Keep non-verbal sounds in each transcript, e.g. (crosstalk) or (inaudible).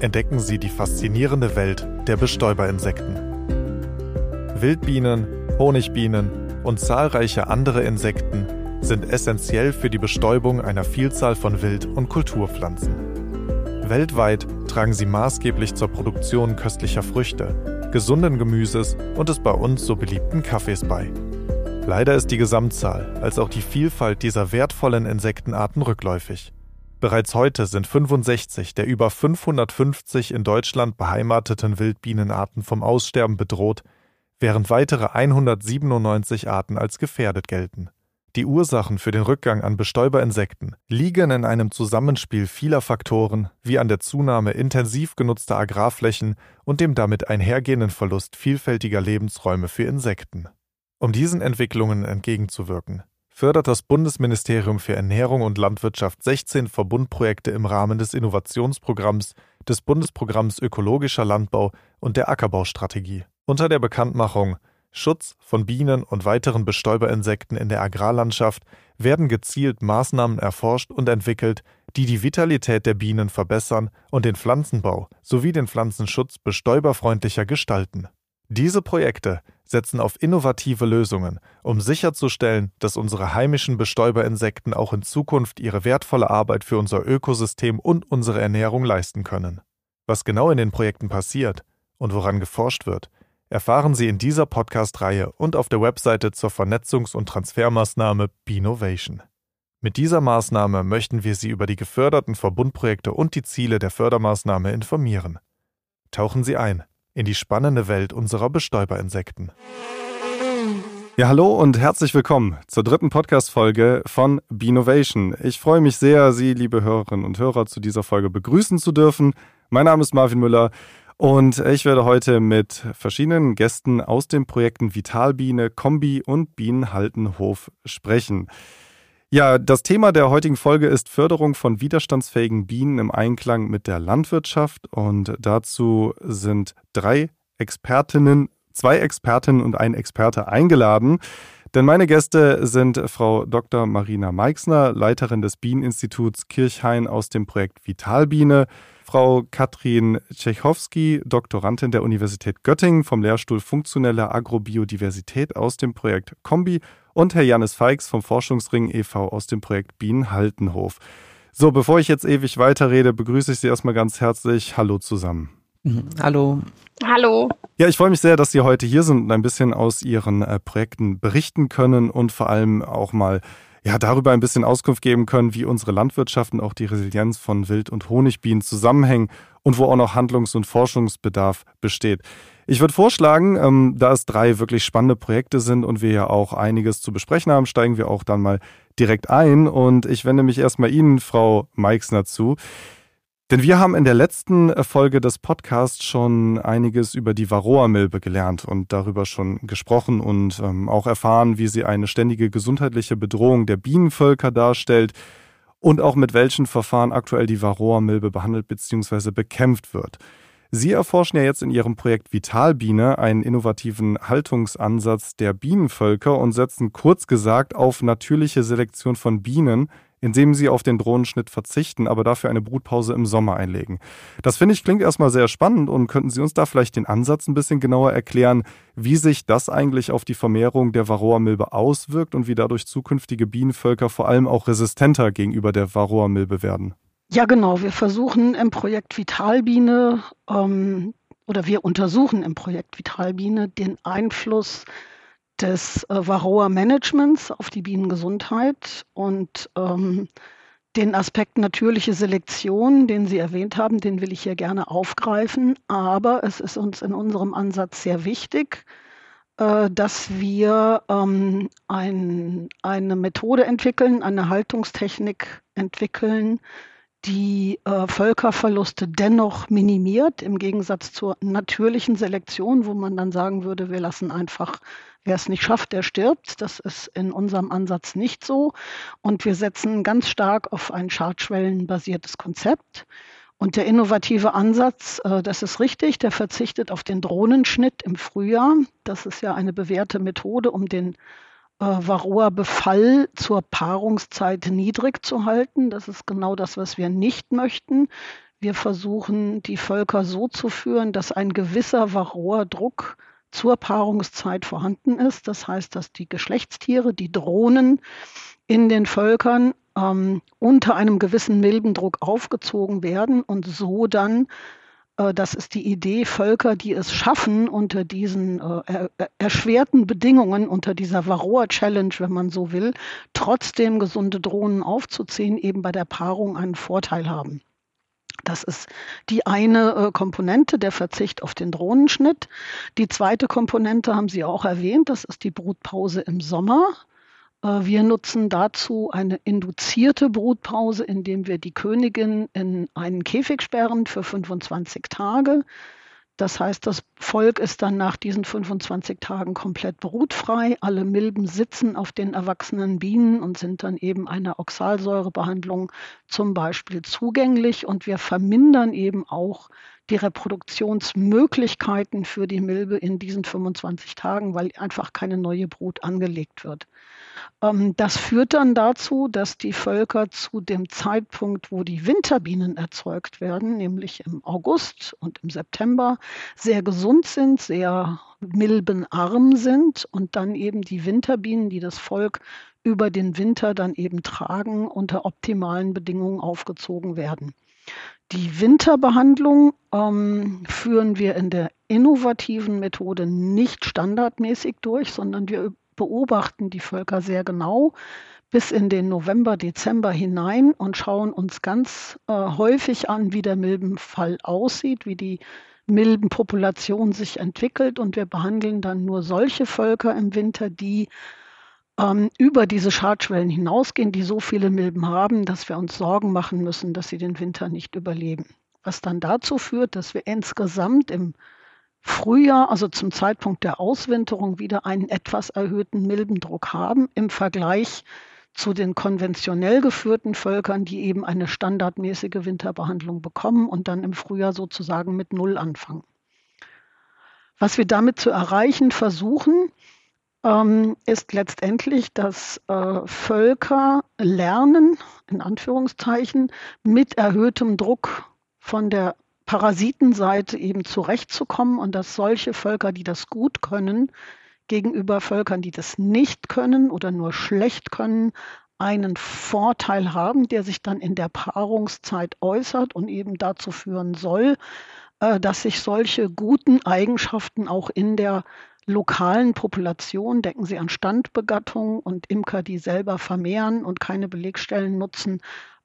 Entdecken Sie die faszinierende Welt der Bestäuberinsekten. Wildbienen, Honigbienen und zahlreiche andere Insekten sind essentiell für die Bestäubung einer Vielzahl von Wild- und Kulturpflanzen. Weltweit tragen sie maßgeblich zur Produktion köstlicher Früchte, gesunden Gemüses und des bei uns so beliebten Kaffees bei. Leider ist die Gesamtzahl als auch die Vielfalt dieser wertvollen Insektenarten rückläufig. Bereits heute sind 65 der über 550 in Deutschland beheimateten Wildbienenarten vom Aussterben bedroht, während weitere 197 Arten als gefährdet gelten. Die Ursachen für den Rückgang an Bestäuberinsekten liegen in einem Zusammenspiel vieler Faktoren, wie an der Zunahme intensiv genutzter Agrarflächen und dem damit einhergehenden Verlust vielfältiger Lebensräume für Insekten. Um diesen Entwicklungen entgegenzuwirken, fördert das Bundesministerium für Ernährung und Landwirtschaft 16 Verbundprojekte im Rahmen des Innovationsprogramms, des Bundesprogramms Ökologischer Landbau und der Ackerbaustrategie. Unter der Bekanntmachung Schutz von Bienen und weiteren Bestäuberinsekten in der Agrarlandschaft werden gezielt Maßnahmen erforscht und entwickelt, die die Vitalität der Bienen verbessern und den Pflanzenbau sowie den Pflanzenschutz bestäuberfreundlicher gestalten. Diese Projekte setzen auf innovative Lösungen, um sicherzustellen, dass unsere heimischen Bestäuberinsekten auch in Zukunft ihre wertvolle Arbeit für unser Ökosystem und unsere Ernährung leisten können. Was genau in den Projekten passiert und woran geforscht wird, erfahren Sie in dieser Podcast-Reihe und auf der Webseite zur Vernetzungs- und Transfermaßnahme Binovation. Mit dieser Maßnahme möchten wir Sie über die geförderten Verbundprojekte und die Ziele der Fördermaßnahme informieren. Tauchen Sie ein in die spannende Welt unserer Bestäuberinsekten. Ja, hallo und herzlich willkommen zur dritten Podcast-Folge von Benovation. Ich freue mich sehr, Sie, liebe Hörerinnen und Hörer, zu dieser Folge begrüßen zu dürfen. Mein Name ist Marvin Müller und ich werde heute mit verschiedenen Gästen aus den Projekten Vitalbiene, Kombi und Bienenhaltenhof sprechen. Ja, das Thema der heutigen Folge ist Förderung von widerstandsfähigen Bienen im Einklang mit der Landwirtschaft. Und dazu sind drei Expertinnen, zwei Expertinnen und ein Experte eingeladen. Denn meine Gäste sind Frau Dr. Marina Meixner, Leiterin des Bieneninstituts Kirchhain aus dem Projekt Vitalbiene, Frau Katrin Tschechowski, Doktorandin der Universität Göttingen vom Lehrstuhl Funktionelle Agrobiodiversität aus dem Projekt Kombi und Herr Janis Feix vom Forschungsring e.V. aus dem Projekt Bienenhaltenhof. So, bevor ich jetzt ewig weiterrede, begrüße ich Sie erstmal ganz herzlich. Hallo zusammen. Mhm. Hallo. Hallo. Ja, ich freue mich sehr, dass Sie heute hier sind und ein bisschen aus Ihren äh, Projekten berichten können und vor allem auch mal ja, darüber ein bisschen Auskunft geben können, wie unsere Landwirtschaft und auch die Resilienz von Wild- und Honigbienen zusammenhängen und wo auch noch Handlungs- und Forschungsbedarf besteht. Ich würde vorschlagen, ähm, da es drei wirklich spannende Projekte sind und wir ja auch einiges zu besprechen haben, steigen wir auch dann mal direkt ein. Und ich wende mich erstmal Ihnen, Frau Meixner, zu. Denn wir haben in der letzten Folge des Podcasts schon einiges über die Varroa-Milbe gelernt und darüber schon gesprochen und ähm, auch erfahren, wie sie eine ständige gesundheitliche Bedrohung der Bienenvölker darstellt und auch mit welchen Verfahren aktuell die Varroa-Milbe behandelt bzw. bekämpft wird. Sie erforschen ja jetzt in Ihrem Projekt Vitalbiene einen innovativen Haltungsansatz der Bienenvölker und setzen kurz gesagt auf natürliche Selektion von Bienen, indem sie auf den Drohnenschnitt verzichten, aber dafür eine Brutpause im Sommer einlegen. Das finde ich klingt erstmal sehr spannend und könnten Sie uns da vielleicht den Ansatz ein bisschen genauer erklären, wie sich das eigentlich auf die Vermehrung der Varroa-Milbe auswirkt und wie dadurch zukünftige Bienenvölker vor allem auch resistenter gegenüber der Varroa-Milbe werden? Ja, genau. Wir versuchen im Projekt Vitalbiene ähm, oder wir untersuchen im Projekt Vitalbiene den Einfluss des äh, Varroa-Managements auf die Bienengesundheit und ähm, den Aspekt natürliche Selektion, den Sie erwähnt haben, den will ich hier gerne aufgreifen. Aber es ist uns in unserem Ansatz sehr wichtig, äh, dass wir ähm, ein, eine Methode entwickeln, eine Haltungstechnik entwickeln, die äh, Völkerverluste dennoch minimiert, im Gegensatz zur natürlichen Selektion, wo man dann sagen würde, wir lassen einfach, wer es nicht schafft, der stirbt. Das ist in unserem Ansatz nicht so. Und wir setzen ganz stark auf ein Chartschwellenbasiertes Konzept. Und der innovative Ansatz, äh, das ist richtig, der verzichtet auf den Drohnenschnitt im Frühjahr. Das ist ja eine bewährte Methode, um den äh, Varroa-Befall zur Paarungszeit niedrig zu halten. Das ist genau das, was wir nicht möchten. Wir versuchen, die Völker so zu führen, dass ein gewisser Varroa-Druck zur Paarungszeit vorhanden ist. Das heißt, dass die Geschlechtstiere, die Drohnen in den Völkern ähm, unter einem gewissen Milbendruck aufgezogen werden und so dann, das ist die Idee, Völker, die es schaffen, unter diesen äh, erschwerten Bedingungen, unter dieser Varroa-Challenge, wenn man so will, trotzdem gesunde Drohnen aufzuziehen, eben bei der Paarung einen Vorteil haben. Das ist die eine äh, Komponente, der Verzicht auf den Drohnenschnitt. Die zweite Komponente haben Sie auch erwähnt, das ist die Brutpause im Sommer. Äh, wir nutzen dazu eine induzierte Brutpause, indem wir die Königin in einen Käfig sperren für 25 Tage. Das heißt, das Volk ist dann nach diesen 25 Tagen komplett brutfrei. Alle Milben sitzen auf den erwachsenen Bienen und sind dann eben einer Oxalsäurebehandlung zum Beispiel zugänglich. Und wir vermindern eben auch die Reproduktionsmöglichkeiten für die Milbe in diesen 25 Tagen, weil einfach keine neue Brut angelegt wird. Ähm, das führt dann dazu, dass die Völker zu dem Zeitpunkt, wo die Winterbienen erzeugt werden, nämlich im August und im September, sehr gesund sind, sehr milbenarm sind und dann eben die Winterbienen, die das Volk über den Winter dann eben tragen, unter optimalen Bedingungen aufgezogen werden. Die Winterbehandlung ähm, führen wir in der innovativen Methode nicht standardmäßig durch, sondern wir beobachten die Völker sehr genau bis in den November, Dezember hinein und schauen uns ganz äh, häufig an, wie der Milbenfall aussieht, wie die Milbenpopulation sich entwickelt. Und wir behandeln dann nur solche Völker im Winter, die ähm, über diese Schadschwellen hinausgehen, die so viele Milben haben, dass wir uns Sorgen machen müssen, dass sie den Winter nicht überleben. Was dann dazu führt, dass wir insgesamt im Frühjahr, also zum Zeitpunkt der Auswinterung, wieder einen etwas erhöhten Milbendruck haben im Vergleich zu den konventionell geführten Völkern, die eben eine standardmäßige Winterbehandlung bekommen und dann im Frühjahr sozusagen mit Null anfangen. Was wir damit zu erreichen versuchen, ähm, ist letztendlich, dass äh, Völker lernen, in Anführungszeichen, mit erhöhtem Druck von der Parasitenseite eben zurechtzukommen und dass solche Völker, die das gut können, gegenüber Völkern, die das nicht können oder nur schlecht können, einen Vorteil haben, der sich dann in der Paarungszeit äußert und eben dazu führen soll, äh, dass sich solche guten Eigenschaften auch in der lokalen Population, denken Sie an Standbegattung und Imker, die selber vermehren und keine Belegstellen nutzen,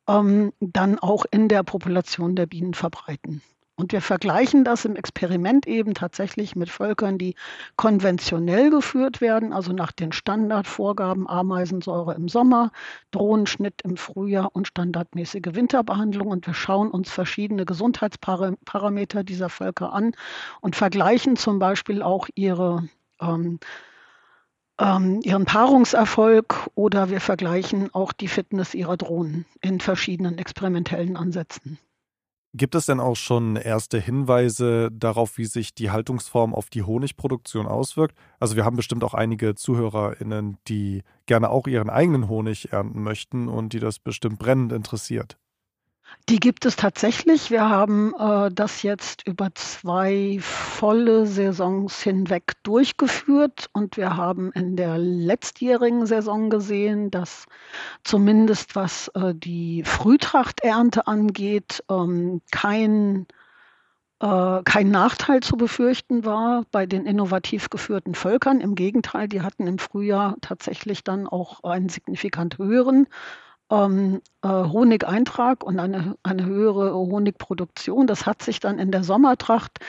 ähm, dann auch in der Population der Bienen verbreiten. Und wir vergleichen das im Experiment eben tatsächlich mit Völkern, die konventionell geführt werden, also nach den Standardvorgaben Ameisensäure im Sommer, Drohnenschnitt im Frühjahr und standardmäßige Winterbehandlung. Und wir schauen uns verschiedene Gesundheitsparameter dieser Völker an und vergleichen zum Beispiel auch ihre ähm, ähm, ihren Paarungserfolg oder wir vergleichen auch die Fitness ihrer Drohnen in verschiedenen experimentellen Ansätzen. Gibt es denn auch schon erste Hinweise darauf, wie sich die Haltungsform auf die Honigproduktion auswirkt? Also wir haben bestimmt auch einige Zuhörerinnen, die gerne auch ihren eigenen Honig ernten möchten und die das bestimmt brennend interessiert. Die gibt es tatsächlich. Wir haben äh, das jetzt über zwei volle Saisons hinweg durchgeführt und wir haben in der letztjährigen Saison gesehen, dass zumindest was äh, die Frühtrachternte angeht, ähm, kein äh, kein Nachteil zu befürchten war bei den innovativ geführten Völkern. Im Gegenteil, die hatten im Frühjahr tatsächlich dann auch einen signifikant höheren ähm, äh, Honigeintrag und eine, eine höhere Honigproduktion. Das hat sich dann in der Sommertracht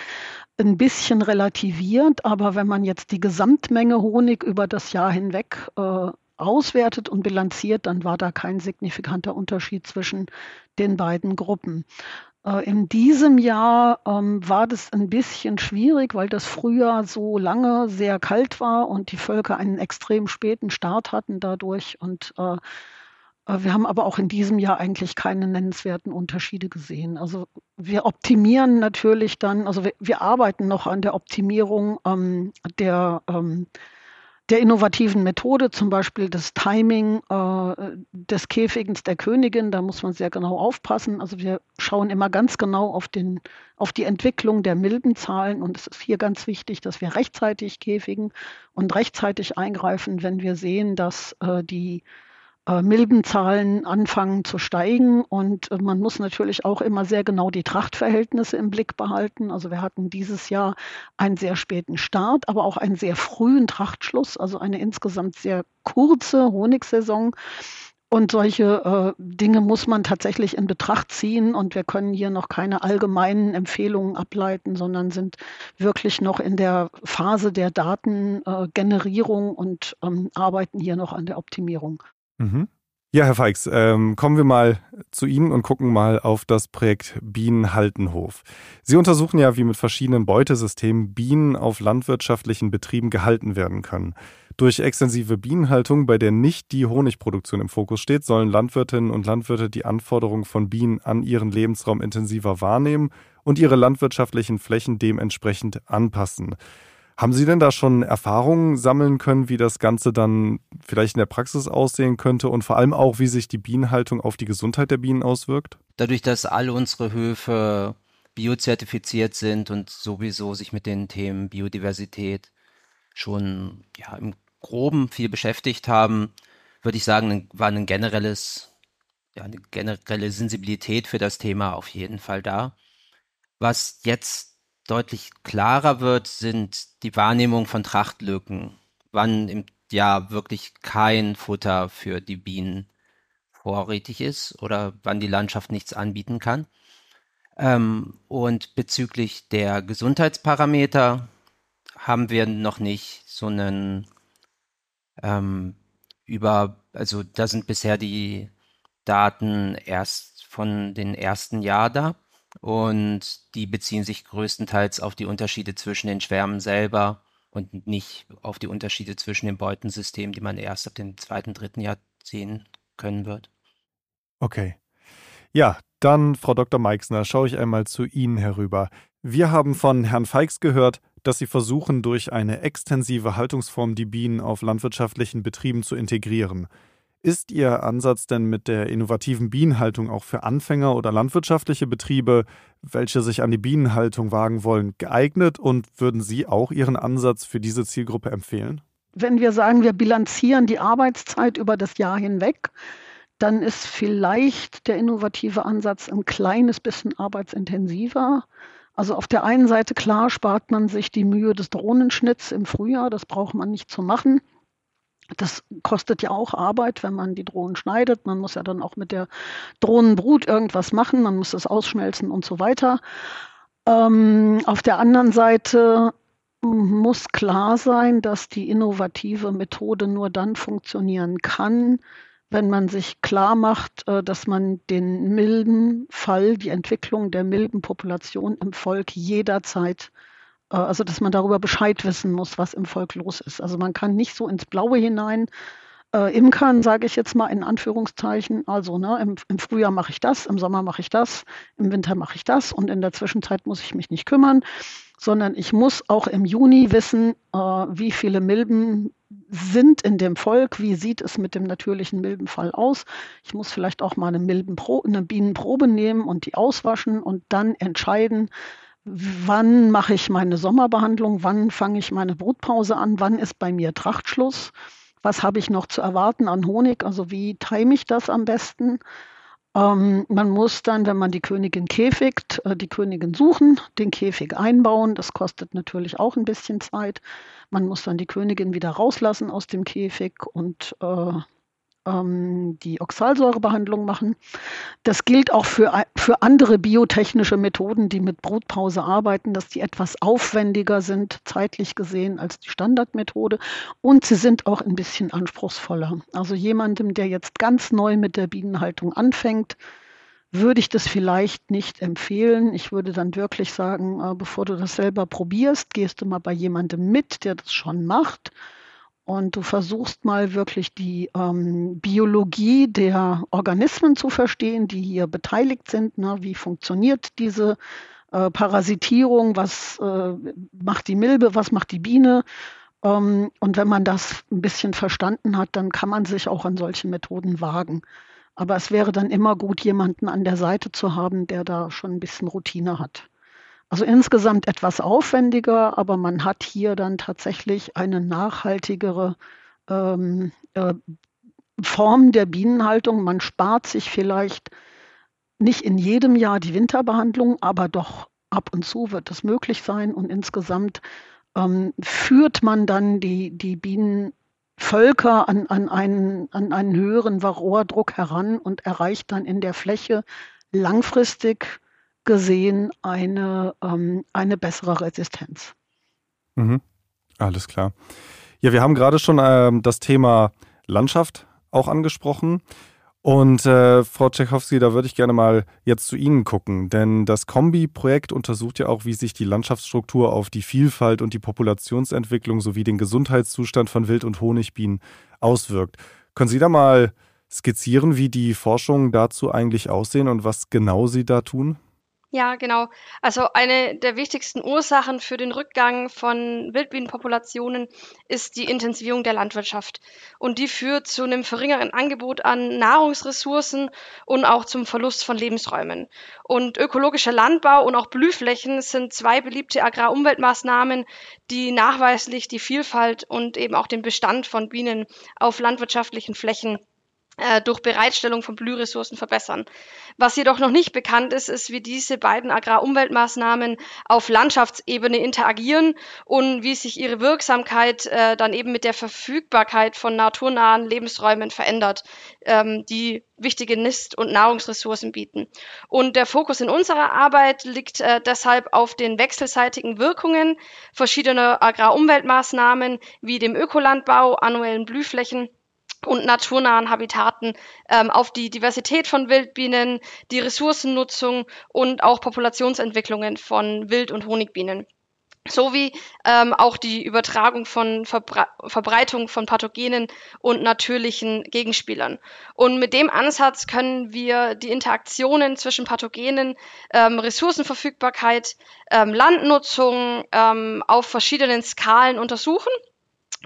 ein bisschen relativiert, aber wenn man jetzt die Gesamtmenge Honig über das Jahr hinweg äh, auswertet und bilanziert, dann war da kein signifikanter Unterschied zwischen den beiden Gruppen. Äh, in diesem Jahr ähm, war das ein bisschen schwierig, weil das Frühjahr so lange sehr kalt war und die Völker einen extrem späten Start hatten dadurch und äh, wir haben aber auch in diesem Jahr eigentlich keine nennenswerten Unterschiede gesehen. Also wir optimieren natürlich dann, also wir, wir arbeiten noch an der Optimierung ähm, der, ähm, der innovativen Methode, zum Beispiel das Timing äh, des Käfigens der Königin. Da muss man sehr genau aufpassen. Also wir schauen immer ganz genau auf, den, auf die Entwicklung der Milbenzahlen und es ist hier ganz wichtig, dass wir rechtzeitig käfigen und rechtzeitig eingreifen, wenn wir sehen, dass äh, die äh, Milbenzahlen anfangen zu steigen. Und äh, man muss natürlich auch immer sehr genau die Trachtverhältnisse im Blick behalten. Also wir hatten dieses Jahr einen sehr späten Start, aber auch einen sehr frühen Trachtschluss, also eine insgesamt sehr kurze Honigsaison. Und solche äh, Dinge muss man tatsächlich in Betracht ziehen. Und wir können hier noch keine allgemeinen Empfehlungen ableiten, sondern sind wirklich noch in der Phase der Datengenerierung äh, und ähm, arbeiten hier noch an der Optimierung. Mhm. Ja, Herr Feix, ähm, kommen wir mal zu Ihnen und gucken mal auf das Projekt Bienenhaltenhof. Sie untersuchen ja, wie mit verschiedenen Beutesystemen Bienen auf landwirtschaftlichen Betrieben gehalten werden können. Durch extensive Bienenhaltung, bei der nicht die Honigproduktion im Fokus steht, sollen Landwirtinnen und Landwirte die Anforderungen von Bienen an ihren Lebensraum intensiver wahrnehmen und ihre landwirtschaftlichen Flächen dementsprechend anpassen. Haben Sie denn da schon Erfahrungen sammeln können, wie das Ganze dann vielleicht in der Praxis aussehen könnte und vor allem auch, wie sich die Bienenhaltung auf die Gesundheit der Bienen auswirkt? Dadurch, dass alle unsere Höfe biozertifiziert sind und sowieso sich mit den Themen Biodiversität schon ja, im Groben viel beschäftigt haben, würde ich sagen, war ein generelles, ja, eine generelle Sensibilität für das Thema auf jeden Fall da. Was jetzt deutlich klarer wird, sind die Wahrnehmung von Trachtlücken, wann im Jahr wirklich kein Futter für die Bienen vorrätig ist oder wann die Landschaft nichts anbieten kann. Ähm, und bezüglich der Gesundheitsparameter haben wir noch nicht so einen ähm, über, also da sind bisher die Daten erst von den ersten Jahr da und die beziehen sich größtenteils auf die Unterschiede zwischen den Schwärmen selber und nicht auf die Unterschiede zwischen den Beutensystemen, die man erst ab dem zweiten, dritten Jahr sehen können wird. Okay. Ja, dann, Frau Dr. Meixner, schaue ich einmal zu Ihnen herüber. Wir haben von Herrn Feix gehört, dass Sie versuchen, durch eine extensive Haltungsform die Bienen auf landwirtschaftlichen Betrieben zu integrieren. Ist Ihr Ansatz denn mit der innovativen Bienenhaltung auch für Anfänger oder landwirtschaftliche Betriebe, welche sich an die Bienenhaltung wagen wollen, geeignet und würden Sie auch Ihren Ansatz für diese Zielgruppe empfehlen? Wenn wir sagen, wir bilanzieren die Arbeitszeit über das Jahr hinweg, dann ist vielleicht der innovative Ansatz ein kleines bisschen arbeitsintensiver. Also auf der einen Seite klar spart man sich die Mühe des Drohnenschnitts im Frühjahr, das braucht man nicht zu machen. Das kostet ja auch Arbeit, wenn man die Drohnen schneidet. Man muss ja dann auch mit der Drohnenbrut irgendwas machen, man muss es ausschmelzen und so weiter. Ähm, auf der anderen Seite muss klar sein, dass die innovative Methode nur dann funktionieren kann, wenn man sich klar macht, äh, dass man den milden Fall, die Entwicklung der milden Population im Volk jederzeit also dass man darüber Bescheid wissen muss, was im Volk los ist. Also man kann nicht so ins Blaue hinein äh, imkern, sage ich jetzt mal in Anführungszeichen. Also ne, im, im Frühjahr mache ich das, im Sommer mache ich das, im Winter mache ich das und in der Zwischenzeit muss ich mich nicht kümmern, sondern ich muss auch im Juni wissen, äh, wie viele Milben sind in dem Volk, wie sieht es mit dem natürlichen Milbenfall aus. Ich muss vielleicht auch mal eine, Milbenpro eine Bienenprobe nehmen und die auswaschen und dann entscheiden, wann mache ich meine Sommerbehandlung, wann fange ich meine Brutpause an, wann ist bei mir Trachtschluss, was habe ich noch zu erwarten an Honig, also wie time ich das am besten. Ähm, man muss dann, wenn man die Königin käfigt, äh, die Königin suchen, den Käfig einbauen. Das kostet natürlich auch ein bisschen Zeit. Man muss dann die Königin wieder rauslassen aus dem Käfig und äh, ähm, die Oxalsäurebehandlung machen. Das gilt auch für, für andere biotechnische Methoden, die mit Brutpause arbeiten, dass die etwas aufwendiger sind, zeitlich gesehen, als die Standardmethode. Und sie sind auch ein bisschen anspruchsvoller. Also jemandem, der jetzt ganz neu mit der Bienenhaltung anfängt, würde ich das vielleicht nicht empfehlen. Ich würde dann wirklich sagen, äh, bevor du das selber probierst, gehst du mal bei jemandem mit, der das schon macht und du versuchst mal wirklich die ähm, Biologie der Organismen zu verstehen, die hier beteiligt sind. Ne? Wie funktioniert diese äh, Parasitierung? Was äh, macht die Milbe? Was macht die Biene? Ähm, und wenn man das ein bisschen verstanden hat, dann kann man sich auch an solche Methoden wagen. Aber es wäre dann immer gut, jemanden an der Seite zu haben, der da schon ein bisschen Routine hat. Also insgesamt etwas aufwendiger, aber man hat hier dann tatsächlich eine nachhaltigere ähm, äh, Form der Bienenhaltung. Man spart sich vielleicht nicht in jedem Jahr die Winterbehandlung, aber doch ab und zu wird das möglich sein. Und insgesamt ähm, führt man dann die, die Bienenvölker an, an, einen, an einen höheren Varroa-Druck heran und erreicht dann in der Fläche langfristig gesehen eine, ähm, eine bessere Resistenz. Mhm. Alles klar. Ja, wir haben gerade schon ähm, das Thema Landschaft auch angesprochen. Und äh, Frau Tchaikovsky, da würde ich gerne mal jetzt zu Ihnen gucken, denn das Kombi-Projekt untersucht ja auch, wie sich die Landschaftsstruktur auf die Vielfalt und die Populationsentwicklung sowie den Gesundheitszustand von Wild- und Honigbienen auswirkt. Können Sie da mal skizzieren, wie die Forschungen dazu eigentlich aussehen und was genau Sie da tun? Ja, genau. Also eine der wichtigsten Ursachen für den Rückgang von Wildbienenpopulationen ist die Intensivierung der Landwirtschaft. Und die führt zu einem verringerten Angebot an Nahrungsressourcen und auch zum Verlust von Lebensräumen. Und ökologischer Landbau und auch Blühflächen sind zwei beliebte Agrarumweltmaßnahmen, die nachweislich die Vielfalt und eben auch den Bestand von Bienen auf landwirtschaftlichen Flächen durch Bereitstellung von Blühressourcen verbessern. Was jedoch noch nicht bekannt ist, ist, wie diese beiden Agrarumweltmaßnahmen auf Landschaftsebene interagieren und wie sich ihre Wirksamkeit äh, dann eben mit der Verfügbarkeit von naturnahen Lebensräumen verändert, ähm, die wichtige Nist- und Nahrungsressourcen bieten. Und der Fokus in unserer Arbeit liegt äh, deshalb auf den wechselseitigen Wirkungen verschiedener Agrarumweltmaßnahmen wie dem Ökolandbau, annuellen Blühflächen, und naturnahen Habitaten ähm, auf die Diversität von Wildbienen, die Ressourcennutzung und auch Populationsentwicklungen von Wild- und Honigbienen sowie ähm, auch die Übertragung von Verbre Verbreitung von Pathogenen und natürlichen Gegenspielern. Und mit dem Ansatz können wir die Interaktionen zwischen Pathogenen, ähm, Ressourcenverfügbarkeit, ähm, Landnutzung ähm, auf verschiedenen Skalen untersuchen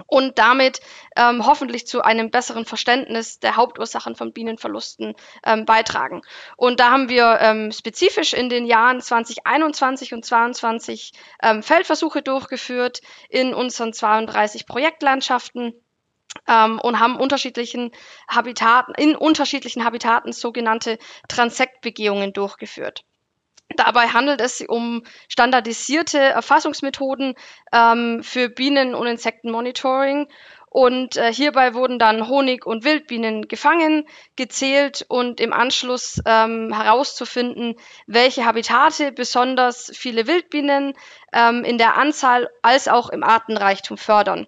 und damit ähm, hoffentlich zu einem besseren Verständnis der Hauptursachen von Bienenverlusten ähm, beitragen. Und da haben wir ähm, spezifisch in den Jahren 2021 und 2022 ähm, Feldversuche durchgeführt in unseren 32 Projektlandschaften. Ähm, und haben unterschiedlichen Habitaten, in unterschiedlichen Habitaten sogenannte Transektbegehungen durchgeführt. Dabei handelt es sich um standardisierte Erfassungsmethoden ähm, für Bienen- und Insektenmonitoring. Und äh, hierbei wurden dann Honig- und Wildbienen gefangen, gezählt und im Anschluss ähm, herauszufinden, welche Habitate besonders viele Wildbienen ähm, in der Anzahl als auch im Artenreichtum fördern.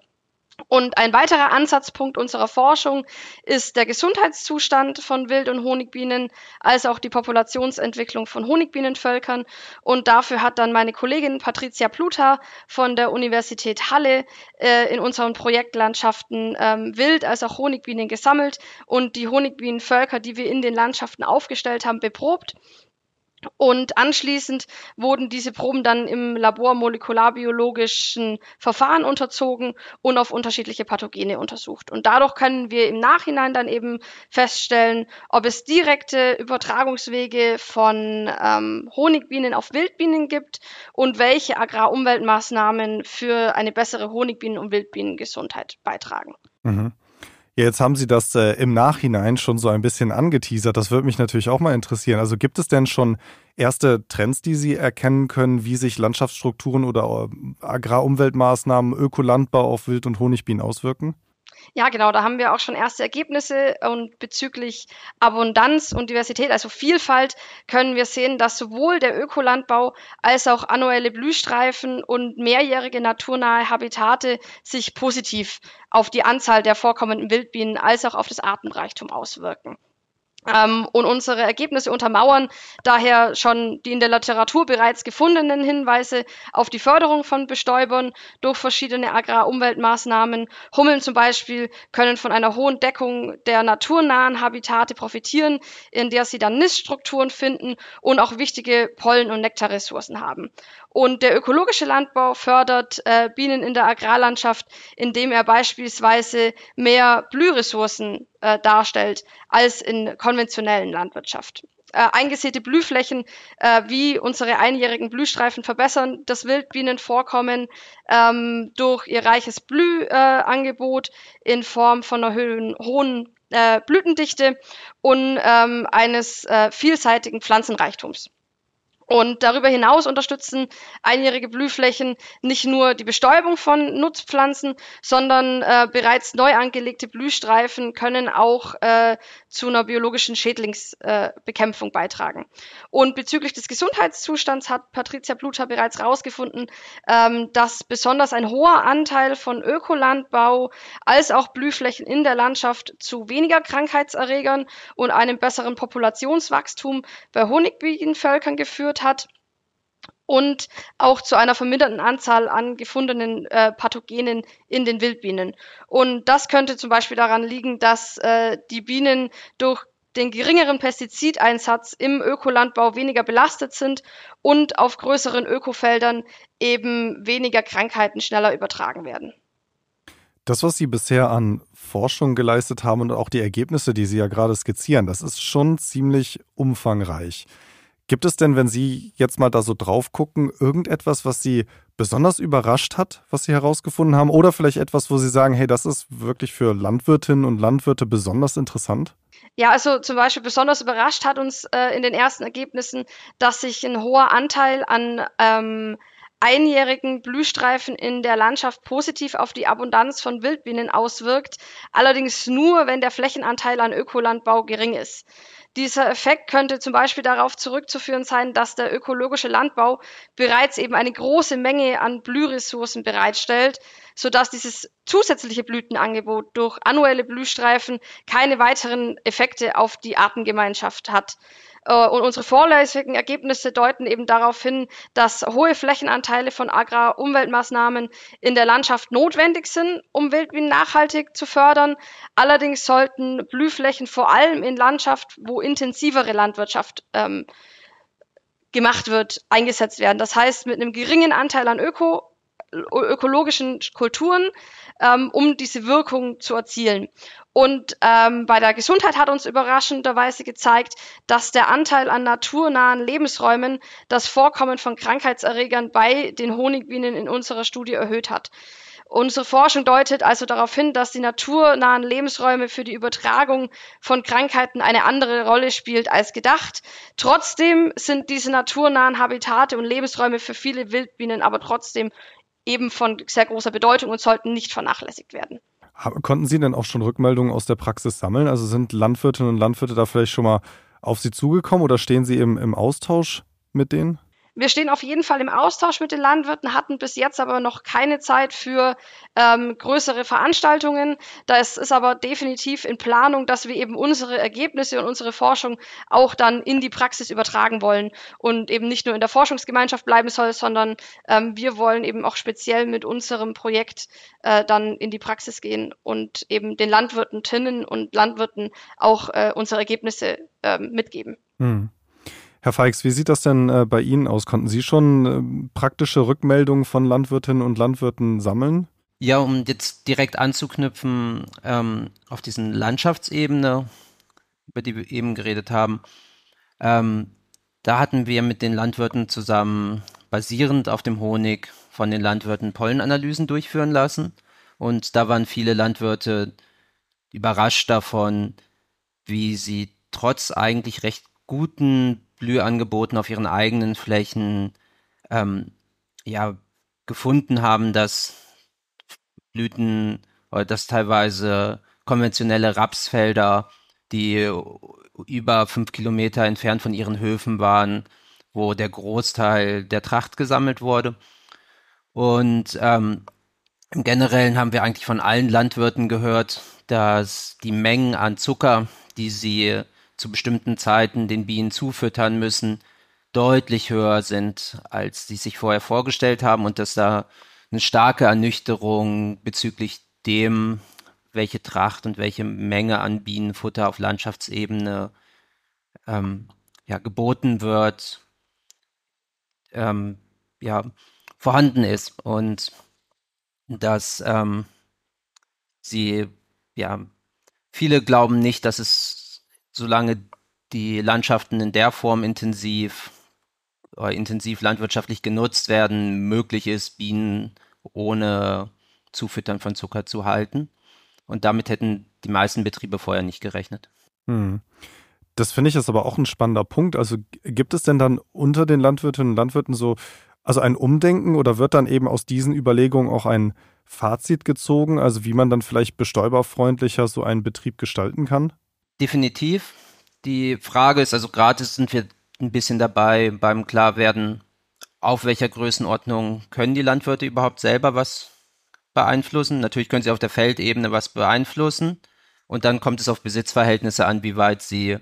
Und ein weiterer Ansatzpunkt unserer Forschung ist der Gesundheitszustand von Wild- und Honigbienen, als auch die Populationsentwicklung von Honigbienenvölkern. Und dafür hat dann meine Kollegin Patricia Pluta von der Universität Halle äh, in unseren Projektlandschaften ähm, Wild- als auch Honigbienen gesammelt und die Honigbienenvölker, die wir in den Landschaften aufgestellt haben, beprobt und anschließend wurden diese Proben dann im Labor molekularbiologischen Verfahren unterzogen und auf unterschiedliche Pathogene untersucht. Und dadurch können wir im Nachhinein dann eben feststellen, ob es direkte Übertragungswege von ähm, Honigbienen auf Wildbienen gibt und welche Agrarumweltmaßnahmen für eine bessere Honigbienen- und Wildbienengesundheit beitragen. Mhm. Ja, jetzt haben Sie das äh, im Nachhinein schon so ein bisschen angeteasert. Das würde mich natürlich auch mal interessieren. Also gibt es denn schon erste Trends, die Sie erkennen können, wie sich Landschaftsstrukturen oder äh, Agrarumweltmaßnahmen, Ökolandbau auf Wild- und Honigbienen auswirken? Ja, genau, da haben wir auch schon erste Ergebnisse und bezüglich Abundanz und Diversität, also Vielfalt, können wir sehen, dass sowohl der Ökolandbau als auch annuelle Blühstreifen und mehrjährige naturnahe Habitate sich positiv auf die Anzahl der vorkommenden Wildbienen als auch auf das Artenreichtum auswirken. Ähm, und unsere Ergebnisse untermauern daher schon die in der Literatur bereits gefundenen Hinweise auf die Förderung von Bestäubern durch verschiedene Agrarumweltmaßnahmen. Hummeln zum Beispiel können von einer hohen Deckung der naturnahen Habitate profitieren, in der sie dann Niststrukturen finden und auch wichtige Pollen- und Nektarressourcen haben. Und der ökologische Landbau fördert äh, Bienen in der Agrarlandschaft, indem er beispielsweise mehr Blühressourcen äh, darstellt als in konventionellen Landwirtschaft. Äh, eingesäte Blühflächen äh, wie unsere einjährigen Blühstreifen verbessern das Wildbienenvorkommen ähm, durch ihr reiches Blühangebot äh, in Form von einer hohen, hohen äh, Blütendichte und ähm, eines äh, vielseitigen Pflanzenreichtums. Und darüber hinaus unterstützen einjährige Blühflächen nicht nur die Bestäubung von Nutzpflanzen, sondern äh, bereits neu angelegte Blühstreifen können auch äh, zu einer biologischen Schädlingsbekämpfung äh, beitragen. Und bezüglich des Gesundheitszustands hat Patricia Bluter bereits herausgefunden, ähm, dass besonders ein hoher Anteil von Ökolandbau als auch Blühflächen in der Landschaft zu weniger Krankheitserregern und einem besseren Populationswachstum bei Honigbienenvölkern geführt hat und auch zu einer verminderten Anzahl an gefundenen äh, Pathogenen in den Wildbienen. Und das könnte zum Beispiel daran liegen, dass äh, die Bienen durch den geringeren Pestizideinsatz im Ökolandbau weniger belastet sind und auf größeren Ökofeldern eben weniger Krankheiten schneller übertragen werden. Das, was Sie bisher an Forschung geleistet haben und auch die Ergebnisse, die Sie ja gerade skizzieren, das ist schon ziemlich umfangreich. Gibt es denn, wenn Sie jetzt mal da so drauf gucken, irgendetwas, was Sie besonders überrascht hat, was Sie herausgefunden haben? Oder vielleicht etwas, wo Sie sagen, hey, das ist wirklich für Landwirtinnen und Landwirte besonders interessant? Ja, also zum Beispiel besonders überrascht hat uns äh, in den ersten Ergebnissen, dass sich ein hoher Anteil an ähm, einjährigen Blühstreifen in der Landschaft positiv auf die Abundanz von Wildbienen auswirkt, allerdings nur, wenn der Flächenanteil an Ökolandbau gering ist. Dieser Effekt könnte zum Beispiel darauf zurückzuführen sein, dass der ökologische Landbau bereits eben eine große Menge an Blühressourcen bereitstellt, sodass dieses zusätzliche Blütenangebot durch annuelle Blühstreifen keine weiteren Effekte auf die Artengemeinschaft hat. Äh, und unsere vorläufigen Ergebnisse deuten eben darauf hin, dass hohe Flächenanteile von Agrarumweltmaßnahmen in der Landschaft notwendig sind, um Wildbienen nachhaltig zu fördern. Allerdings sollten Blühflächen vor allem in Landschaft, wo intensivere Landwirtschaft ähm, gemacht wird, eingesetzt werden. Das heißt, mit einem geringen Anteil an Öko ökologischen Kulturen, ähm, um diese Wirkung zu erzielen. Und ähm, bei der Gesundheit hat uns überraschenderweise gezeigt, dass der Anteil an naturnahen Lebensräumen das Vorkommen von Krankheitserregern bei den Honigbienen in unserer Studie erhöht hat. Unsere Forschung deutet also darauf hin, dass die naturnahen Lebensräume für die Übertragung von Krankheiten eine andere Rolle spielt als gedacht. Trotzdem sind diese naturnahen Habitate und Lebensräume für viele Wildbienen aber trotzdem eben von sehr großer Bedeutung und sollten nicht vernachlässigt werden. Konnten Sie denn auch schon Rückmeldungen aus der Praxis sammeln? Also sind Landwirtinnen und Landwirte da vielleicht schon mal auf Sie zugekommen oder stehen Sie im, im Austausch mit denen? Wir stehen auf jeden Fall im Austausch mit den Landwirten, hatten bis jetzt aber noch keine Zeit für ähm, größere Veranstaltungen. Das ist aber definitiv in Planung, dass wir eben unsere Ergebnisse und unsere Forschung auch dann in die Praxis übertragen wollen und eben nicht nur in der Forschungsgemeinschaft bleiben soll, sondern ähm, wir wollen eben auch speziell mit unserem Projekt äh, dann in die Praxis gehen und eben den Landwirten, Tinnen und Landwirten auch äh, unsere Ergebnisse äh, mitgeben. Hm. Herr Feix, wie sieht das denn äh, bei Ihnen aus? Konnten Sie schon äh, praktische Rückmeldungen von Landwirtinnen und Landwirten sammeln? Ja, um jetzt direkt anzuknüpfen ähm, auf diesen Landschaftsebene, über die wir eben geredet haben, ähm, da hatten wir mit den Landwirten zusammen basierend auf dem Honig von den Landwirten Pollenanalysen durchführen lassen. Und da waren viele Landwirte überrascht davon, wie sie trotz eigentlich recht guten Blühangeboten auf ihren eigenen Flächen ähm, ja gefunden haben, dass Blüten oder dass teilweise konventionelle Rapsfelder, die über fünf Kilometer entfernt von ihren Höfen waren, wo der Großteil der Tracht gesammelt wurde. Und ähm, im Generellen haben wir eigentlich von allen Landwirten gehört, dass die Mengen an Zucker, die sie zu bestimmten Zeiten den Bienen zufüttern müssen, deutlich höher sind, als sie sich vorher vorgestellt haben und dass da eine starke Ernüchterung bezüglich dem, welche Tracht und welche Menge an Bienenfutter auf Landschaftsebene ähm, ja, geboten wird, ähm, ja, vorhanden ist und dass ähm, sie, ja, viele glauben nicht, dass es, solange die Landschaften in der Form intensiv oder intensiv landwirtschaftlich genutzt werden, möglich ist, Bienen ohne Zufüttern von Zucker zu halten. Und damit hätten die meisten Betriebe vorher nicht gerechnet. Hm. Das finde ich ist aber auch ein spannender Punkt. Also gibt es denn dann unter den Landwirtinnen und Landwirten so, also ein Umdenken oder wird dann eben aus diesen Überlegungen auch ein Fazit gezogen, also wie man dann vielleicht bestäuberfreundlicher so einen Betrieb gestalten kann? Definitiv. Die Frage ist, also gerade sind wir ein bisschen dabei beim Klarwerden, auf welcher Größenordnung können die Landwirte überhaupt selber was beeinflussen. Natürlich können sie auf der Feldebene was beeinflussen. Und dann kommt es auf Besitzverhältnisse an, wie weit sie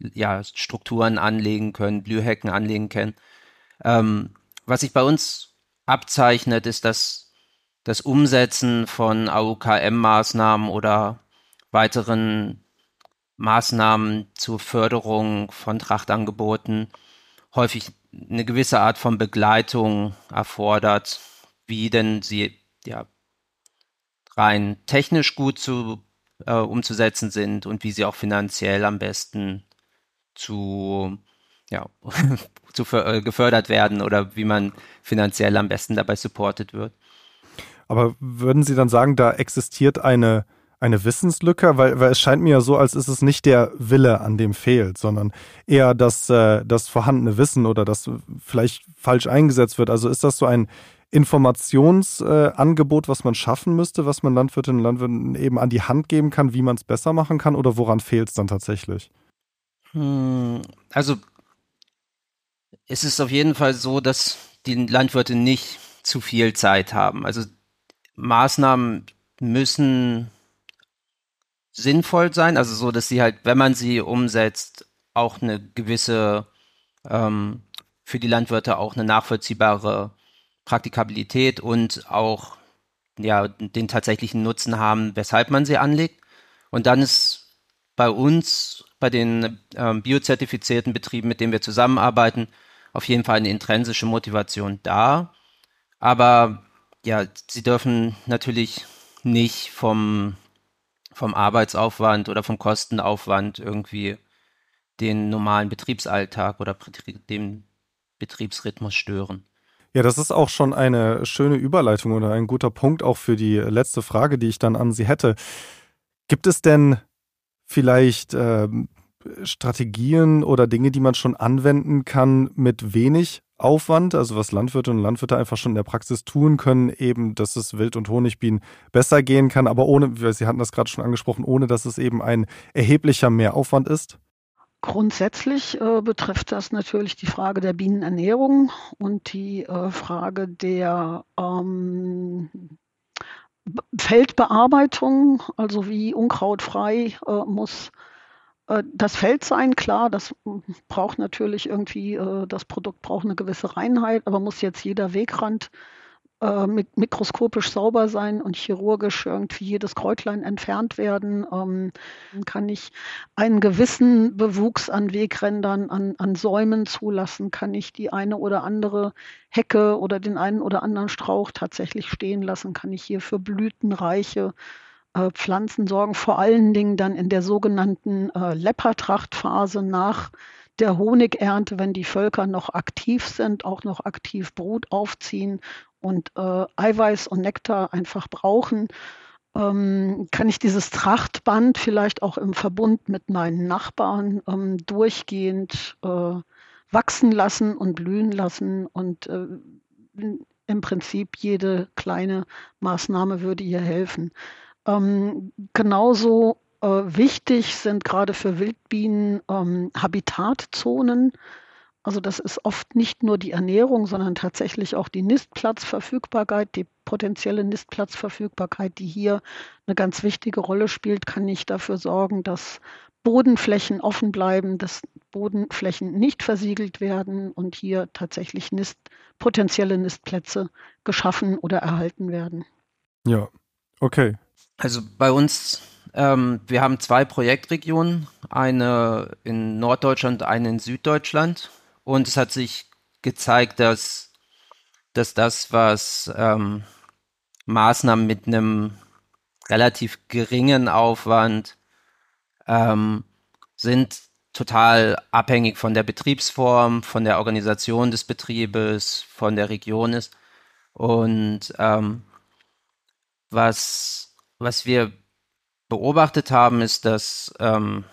ja, Strukturen anlegen können, Blühhecken anlegen können. Ähm, was sich bei uns abzeichnet, ist, dass das Umsetzen von AUKM-Maßnahmen oder weiteren Maßnahmen zur Förderung von Trachtangeboten häufig eine gewisse Art von Begleitung erfordert, wie denn sie ja rein technisch gut zu, äh, umzusetzen sind und wie sie auch finanziell am besten zu, ja, (laughs) zu äh, gefördert werden oder wie man finanziell am besten dabei supported wird. Aber würden Sie dann sagen, da existiert eine, eine Wissenslücke? Weil, weil es scheint mir ja so, als ist es nicht der Wille, an dem fehlt, sondern eher das, äh, das vorhandene Wissen oder das vielleicht falsch eingesetzt wird. Also ist das so ein Informationsangebot, äh, was man schaffen müsste, was man Landwirtinnen und Landwirten eben an die Hand geben kann, wie man es besser machen kann oder woran fehlt es dann tatsächlich? Hm, also es ist auf jeden Fall so, dass die Landwirte nicht zu viel Zeit haben. Also Maßnahmen müssen sinnvoll sein, also so, dass sie halt, wenn man sie umsetzt, auch eine gewisse, ähm, für die Landwirte auch eine nachvollziehbare Praktikabilität und auch ja, den tatsächlichen Nutzen haben, weshalb man sie anlegt. Und dann ist bei uns bei den ähm, biozertifizierten Betrieben, mit denen wir zusammenarbeiten, auf jeden Fall eine intrinsische Motivation da. Aber ja, sie dürfen natürlich nicht vom, vom Arbeitsaufwand oder vom Kostenaufwand irgendwie den normalen Betriebsalltag oder den Betriebsrhythmus stören. Ja, das ist auch schon eine schöne Überleitung oder ein guter Punkt auch für die letzte Frage, die ich dann an Sie hätte. Gibt es denn vielleicht äh, Strategien oder Dinge, die man schon anwenden kann mit wenig Aufwand, also was Landwirte und Landwirte einfach schon in der Praxis tun können, eben, dass es Wild- und Honigbienen besser gehen kann, aber ohne, Sie hatten das gerade schon angesprochen, ohne dass es eben ein erheblicher Mehraufwand ist? Grundsätzlich äh, betrifft das natürlich die Frage der Bienenernährung und die äh, Frage der ähm, Feldbearbeitung, also wie unkrautfrei äh, muss äh, das Feld sein, klar, das braucht natürlich irgendwie, äh, das Produkt braucht eine gewisse Reinheit, aber muss jetzt jeder Wegrand äh, mikroskopisch sauber sein und chirurgisch irgendwie jedes Kräutlein entfernt werden. Ähm, kann ich einen gewissen Bewuchs an Wegrändern, an, an Säumen zulassen? Kann ich die eine oder andere Hecke oder den einen oder anderen Strauch tatsächlich stehen lassen? Kann ich hier für blütenreiche äh, Pflanzen sorgen? Vor allen Dingen dann in der sogenannten äh, Leppertrachtphase nach der Honigernte, wenn die Völker noch aktiv sind, auch noch aktiv Brut aufziehen und äh, Eiweiß und Nektar einfach brauchen, ähm, kann ich dieses Trachtband vielleicht auch im Verbund mit meinen Nachbarn ähm, durchgehend äh, wachsen lassen und blühen lassen. Und äh, im Prinzip jede kleine Maßnahme würde hier helfen. Ähm, genauso äh, wichtig sind gerade für Wildbienen ähm, Habitatzonen. Also das ist oft nicht nur die Ernährung, sondern tatsächlich auch die Nistplatzverfügbarkeit, die potenzielle Nistplatzverfügbarkeit, die hier eine ganz wichtige Rolle spielt, kann nicht dafür sorgen, dass Bodenflächen offen bleiben, dass Bodenflächen nicht versiegelt werden und hier tatsächlich Nist, potenzielle Nistplätze geschaffen oder erhalten werden. Ja, okay. Also bei uns, ähm, wir haben zwei Projektregionen, eine in Norddeutschland, eine in Süddeutschland. Und es hat sich gezeigt, dass, dass das, was ähm, Maßnahmen mit einem relativ geringen Aufwand ähm, sind total abhängig von der Betriebsform, von der Organisation des Betriebes, von der Region ist. Und ähm, was, was wir beobachtet haben, ist, dass ähm,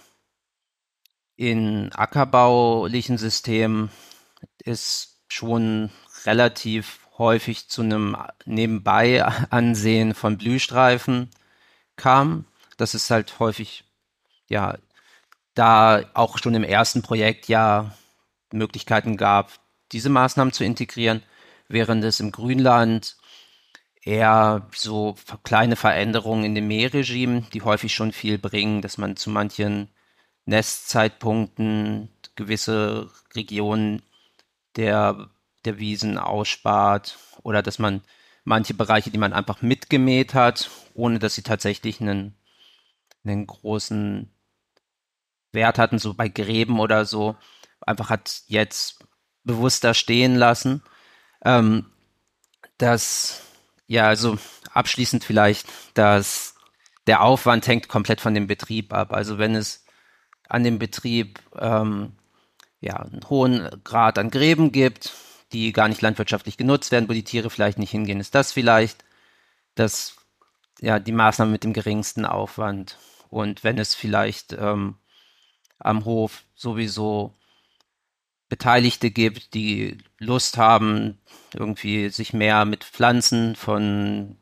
in ackerbaulichen Systemen es schon relativ häufig zu einem Nebenbei-Ansehen von Blühstreifen kam. Das ist halt häufig, ja, da auch schon im ersten Projekt ja Möglichkeiten gab, diese Maßnahmen zu integrieren, während es im Grünland eher so kleine Veränderungen in dem Mähregime, die häufig schon viel bringen, dass man zu manchen Nestzeitpunkten gewisse Regionen der, der Wiesen ausspart oder dass man manche Bereiche, die man einfach mitgemäht hat, ohne dass sie tatsächlich einen, einen großen Wert hatten, so bei Gräben oder so, einfach hat jetzt bewusster stehen lassen. Ähm, dass, ja, also abschließend vielleicht, dass der Aufwand hängt komplett von dem Betrieb ab. Also wenn es an dem Betrieb ähm, ja, einen hohen Grad an Gräben gibt, die gar nicht landwirtschaftlich genutzt werden, wo die Tiere vielleicht nicht hingehen, ist das vielleicht das, ja, die Maßnahme mit dem geringsten Aufwand. Und wenn es vielleicht ähm, am Hof sowieso Beteiligte gibt, die Lust haben, irgendwie sich mehr mit Pflanzen von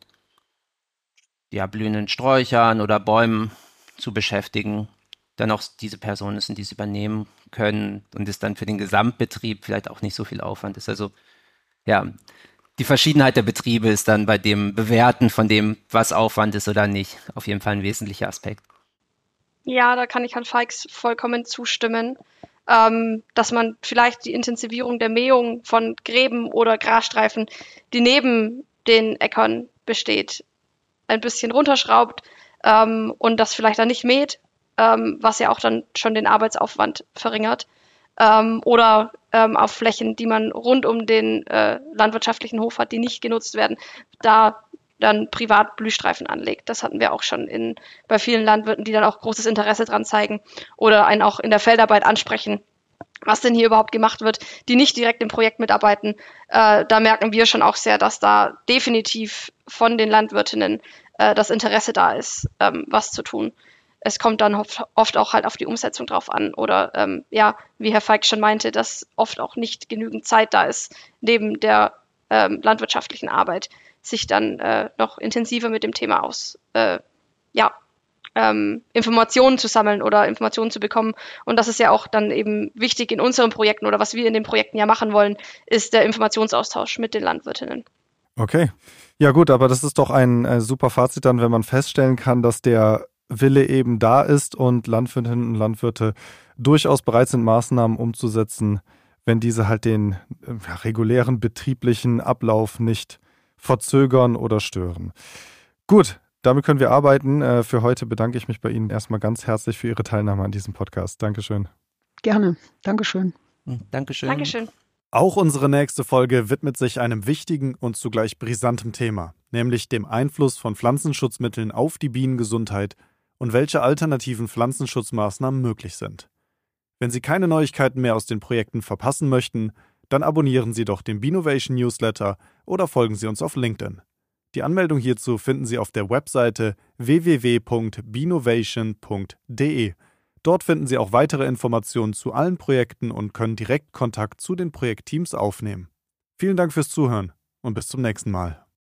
ja, blühenden Sträuchern oder Bäumen zu beschäftigen, dann auch diese Personen sind, die es übernehmen können und es dann für den Gesamtbetrieb vielleicht auch nicht so viel Aufwand ist. Also ja, die Verschiedenheit der Betriebe ist dann bei dem Bewerten von dem, was Aufwand ist oder nicht, auf jeden Fall ein wesentlicher Aspekt. Ja, da kann ich Herrn Feix vollkommen zustimmen, ähm, dass man vielleicht die Intensivierung der Mähung von Gräben oder Grasstreifen, die neben den Äckern besteht, ein bisschen runterschraubt ähm, und das vielleicht dann nicht mäht, ähm, was ja auch dann schon den Arbeitsaufwand verringert. Ähm, oder ähm, auf Flächen, die man rund um den äh, landwirtschaftlichen Hof hat, die nicht genutzt werden, da dann privat Blühstreifen anlegt. Das hatten wir auch schon in, bei vielen Landwirten, die dann auch großes Interesse dran zeigen oder einen auch in der Feldarbeit ansprechen, was denn hier überhaupt gemacht wird, die nicht direkt im Projekt mitarbeiten. Äh, da merken wir schon auch sehr, dass da definitiv von den Landwirtinnen äh, das Interesse da ist, ähm, was zu tun. Es kommt dann oft, auch halt auf die Umsetzung drauf an oder ähm, ja, wie Herr Feig schon meinte, dass oft auch nicht genügend Zeit da ist neben der ähm, landwirtschaftlichen Arbeit sich dann äh, noch intensiver mit dem Thema aus, äh, ja, ähm, Informationen zu sammeln oder Informationen zu bekommen. Und das ist ja auch dann eben wichtig in unseren Projekten oder was wir in den Projekten ja machen wollen, ist der Informationsaustausch mit den Landwirtinnen. Okay. Ja gut, aber das ist doch ein äh, super Fazit dann, wenn man feststellen kann, dass der Wille eben da ist und Landwirtinnen und Landwirte durchaus bereit sind, Maßnahmen umzusetzen, wenn diese halt den äh, ja, regulären betrieblichen Ablauf nicht verzögern oder stören. Gut, damit können wir arbeiten. Äh, für heute bedanke ich mich bei Ihnen erstmal ganz herzlich für Ihre Teilnahme an diesem Podcast. Dankeschön. Gerne. Dankeschön. Hm, Dankeschön. Dankeschön. Auch unsere nächste Folge widmet sich einem wichtigen und zugleich brisantem Thema, nämlich dem Einfluss von Pflanzenschutzmitteln auf die Bienengesundheit und welche alternativen Pflanzenschutzmaßnahmen möglich sind. Wenn Sie keine Neuigkeiten mehr aus den Projekten verpassen möchten, dann abonnieren Sie doch den Binovation Newsletter oder folgen Sie uns auf LinkedIn. Die Anmeldung hierzu finden Sie auf der Webseite www.binovation.de. Dort finden Sie auch weitere Informationen zu allen Projekten und können direkt Kontakt zu den Projektteams aufnehmen. Vielen Dank fürs Zuhören und bis zum nächsten Mal.